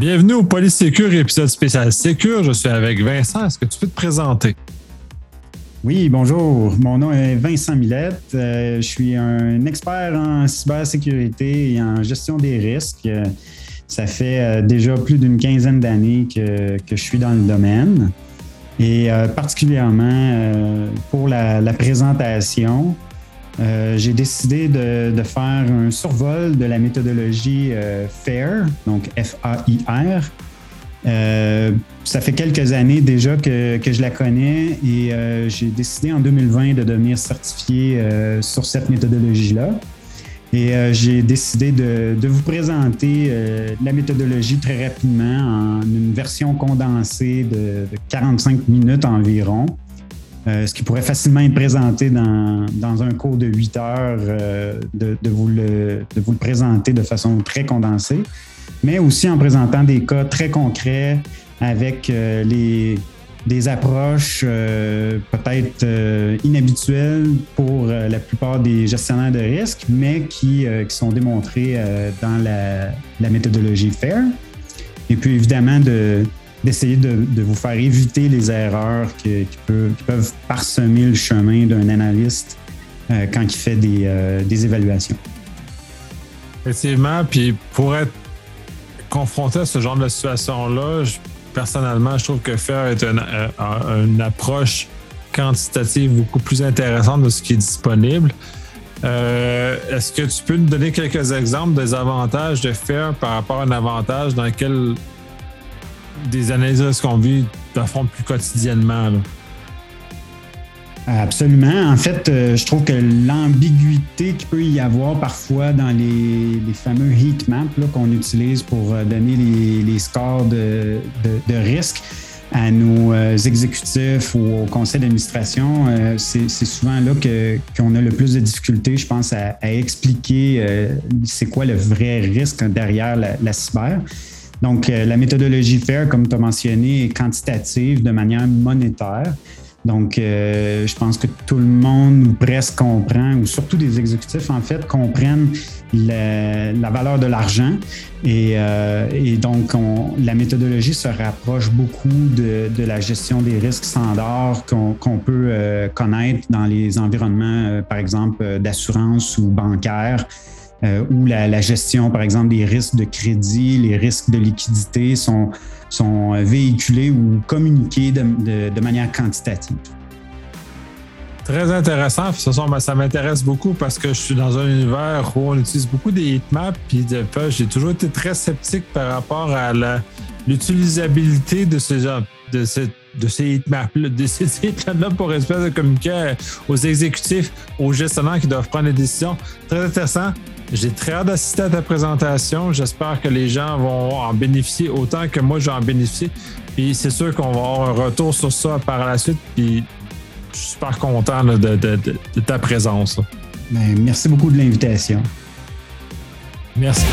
Bienvenue au Polysécure épisode spécial Sécure. Je suis avec Vincent. Est-ce que tu peux te présenter? Oui, bonjour. Mon nom est Vincent Millette. Euh, je suis un expert en cybersécurité et en gestion des risques. Ça fait euh, déjà plus d'une quinzaine d'années que, je suis dans le domaine. Et euh, particulièrement pour la, présentation, j'ai décidé de, faire un survol de la méthodologie FAIR, donc F-A-I-R, euh, ça fait quelques années déjà que, je la connais et euh, j'ai décidé en 2020 de devenir certifié euh, sur cette méthodologie-là. Et j'ai décidé de, vous présenter la méthodologie très rapidement en une version condensée de, 45 minutes environ, ce qui pourrait facilement être présenté dans, un cours de 8 heures, de, vous le, de vous le présenter de façon très condensée mais aussi en présentant des cas très concrets avec euh, les, des approches euh, peut-être euh, inhabituelles pour la plupart des gestionnaires de risques, mais qui, qui sont démontrées dans la, la, méthodologie FAIR. Et puis évidemment, d'essayer de, de, vous faire éviter les erreurs qui, qui peuvent, parsemer le chemin d'un analyste quand il fait des, des évaluations. Effectivement, puis pour être confronté à ce genre de situation-là, personnellement, je trouve que faire est euh, une, approche quantitative beaucoup plus intéressante de ce qui est disponible. Euh, est-ce que tu peux nous donner quelques exemples des avantages de faire par rapport à un avantage dans lequel des analyses qu'on vit de fond plus quotidiennement? Absolument. En fait, euh, je trouve que l'ambiguïté qu'il peut y avoir parfois dans les, fameux heat maps qu'on utilise pour euh, donner les, scores de, risque à nos euh, exécutifs ou au conseil d'administration, c'est souvent là qu'on a le plus de difficultés, je pense, à, expliquer c'est quoi le vrai risque derrière la, la cyber. Donc, la méthodologie FAIR, comme tu as mentionné, est quantitative de manière monétaire. Donc, euh, je pense que tout le monde, ou presque, comprend, ou surtout des exécutifs, en fait, comprennent la, valeur de l'argent. Et, euh, donc, la méthodologie se rapproche beaucoup de, la gestion des risques standards qu'on peut euh, connaître dans les environnements, par exemple, d'assurance ou bancaire. Où la, gestion, par exemple, des risques de crédit, les risques de liquidité sont, sont véhiculés ou communiqués de, manière quantitative. Très intéressant. ça m'intéresse beaucoup parce que je suis dans un univers où on utilise beaucoup des heatmaps. Puis j'ai toujours été très sceptique par rapport à l'utilisabilité de ces, de ces, de ces heatmaps-là, de ces là pour espèce de communiquer aux exécutifs, aux gestionnaires qui doivent prendre des décisions. Très intéressant. J'ai très hâte d'assister à ta présentation. J'espère que les gens vont en bénéficier autant que moi j'en bénéficie. Puis c'est sûr qu'on va avoir un retour sur ça par la suite. Puis je suis super content de, ta présence. Ben, merci beaucoup de l'invitation. Merci.